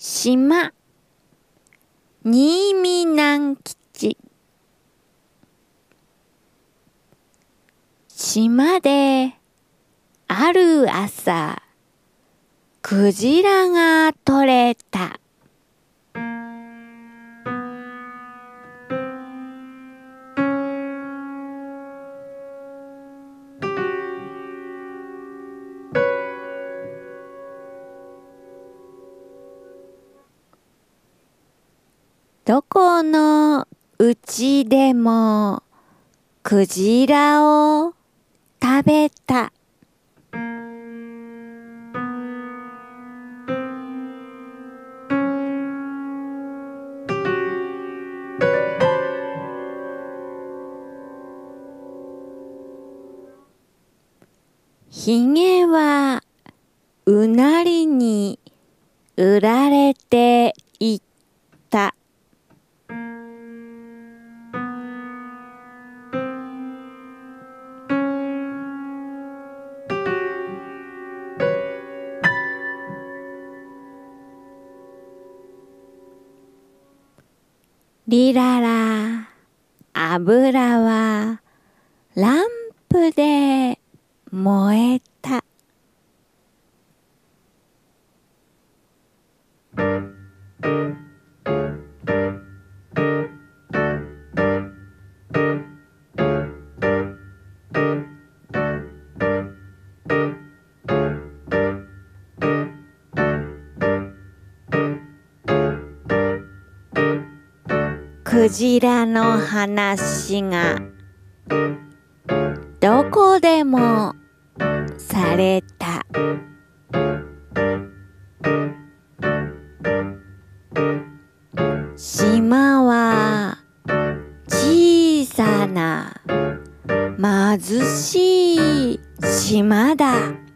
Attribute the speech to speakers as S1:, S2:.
S1: 島。新見南吉。島である朝クジラが取れた。どこのうちでもクジラを食べた。ひげはうなりに売られていたリララ、油はランプで燃えクジラの話がどこでもされた。島は小さな貧しい島だ。